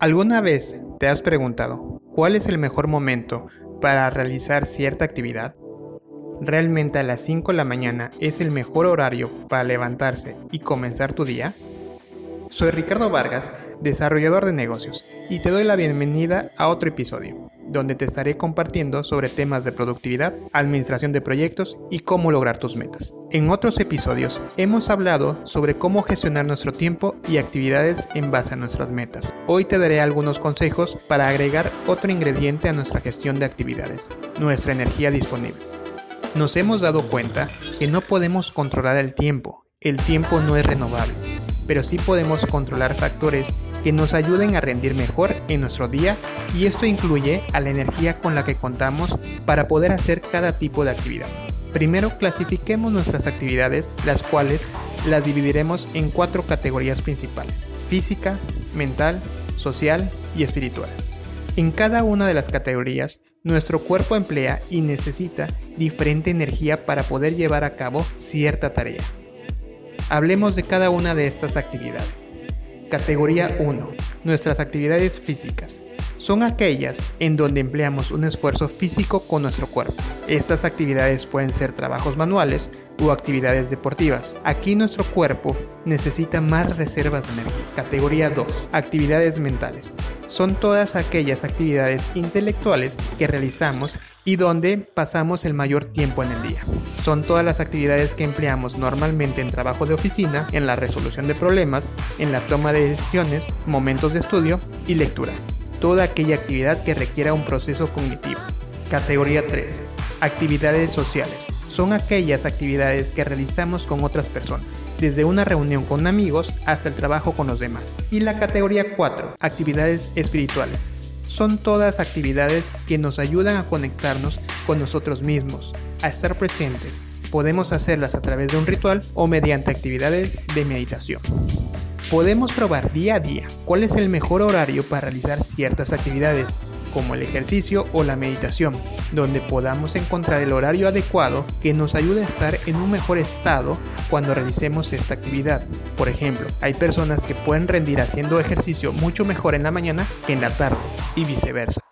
¿Alguna vez te has preguntado cuál es el mejor momento para realizar cierta actividad? ¿Realmente a las 5 de la mañana es el mejor horario para levantarse y comenzar tu día? Soy Ricardo Vargas, desarrollador de negocios, y te doy la bienvenida a otro episodio, donde te estaré compartiendo sobre temas de productividad, administración de proyectos y cómo lograr tus metas. En otros episodios hemos hablado sobre cómo gestionar nuestro tiempo y actividades en base a nuestras metas. Hoy te daré algunos consejos para agregar otro ingrediente a nuestra gestión de actividades, nuestra energía disponible. Nos hemos dado cuenta que no podemos controlar el tiempo, el tiempo no es renovable, pero sí podemos controlar factores que nos ayuden a rendir mejor en nuestro día y esto incluye a la energía con la que contamos para poder hacer cada tipo de actividad. Primero clasifiquemos nuestras actividades, las cuales las dividiremos en cuatro categorías principales, física, mental, social y espiritual. En cada una de las categorías, nuestro cuerpo emplea y necesita diferente energía para poder llevar a cabo cierta tarea. Hablemos de cada una de estas actividades. Categoría 1. Nuestras actividades físicas son aquellas en donde empleamos un esfuerzo físico con nuestro cuerpo. Estas actividades pueden ser trabajos manuales o actividades deportivas. Aquí nuestro cuerpo necesita más reservas de energía. Categoría 2. Actividades mentales. Son todas aquellas actividades intelectuales que realizamos y donde pasamos el mayor tiempo en el día. Son todas las actividades que empleamos normalmente en trabajo de oficina, en la resolución de problemas, en la toma de decisiones, momentos de estudio y lectura toda aquella actividad que requiera un proceso cognitivo. Categoría 3. Actividades sociales. Son aquellas actividades que realizamos con otras personas, desde una reunión con amigos hasta el trabajo con los demás. Y la categoría 4. Actividades espirituales. Son todas actividades que nos ayudan a conectarnos con nosotros mismos, a estar presentes. Podemos hacerlas a través de un ritual o mediante actividades de meditación. Podemos probar día a día cuál es el mejor horario para realizar ciertas actividades, como el ejercicio o la meditación, donde podamos encontrar el horario adecuado que nos ayude a estar en un mejor estado cuando realicemos esta actividad. Por ejemplo, hay personas que pueden rendir haciendo ejercicio mucho mejor en la mañana que en la tarde y viceversa.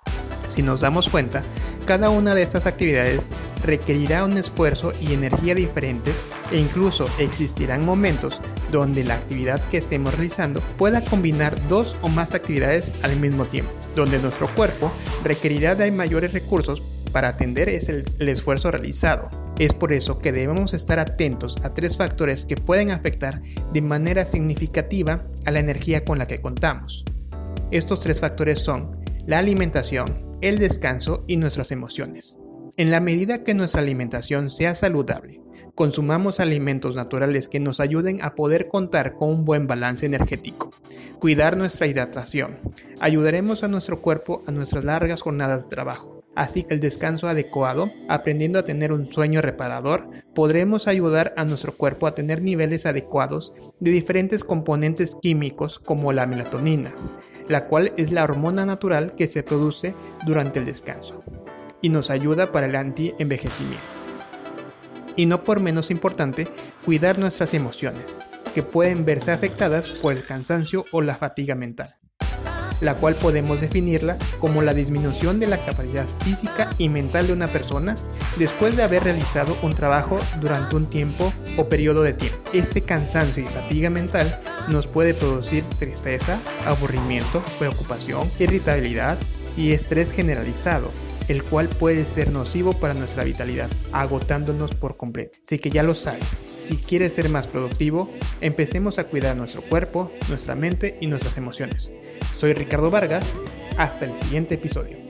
Si nos damos cuenta, cada una de estas actividades requerirá un esfuerzo y energía diferentes e incluso existirán momentos donde la actividad que estemos realizando pueda combinar dos o más actividades al mismo tiempo, donde nuestro cuerpo requerirá de mayores recursos para atender el, el esfuerzo realizado. Es por eso que debemos estar atentos a tres factores que pueden afectar de manera significativa a la energía con la que contamos. Estos tres factores son la alimentación, el descanso y nuestras emociones. En la medida que nuestra alimentación sea saludable, consumamos alimentos naturales que nos ayuden a poder contar con un buen balance energético, cuidar nuestra hidratación, ayudaremos a nuestro cuerpo a nuestras largas jornadas de trabajo. Así que el descanso adecuado, aprendiendo a tener un sueño reparador, podremos ayudar a nuestro cuerpo a tener niveles adecuados de diferentes componentes químicos como la melatonina, la cual es la hormona natural que se produce durante el descanso y nos ayuda para el anti-envejecimiento. Y no por menos importante, cuidar nuestras emociones, que pueden verse afectadas por el cansancio o la fatiga mental, la cual podemos definirla como la disminución de la capacidad física y mental de una persona después de haber realizado un trabajo durante un tiempo o periodo de tiempo. Este cansancio y fatiga mental nos puede producir tristeza, aburrimiento, preocupación, irritabilidad y estrés generalizado, el cual puede ser nocivo para nuestra vitalidad, agotándonos por completo. Así que ya lo sabes, si quieres ser más productivo, empecemos a cuidar nuestro cuerpo, nuestra mente y nuestras emociones. Soy Ricardo Vargas, hasta el siguiente episodio.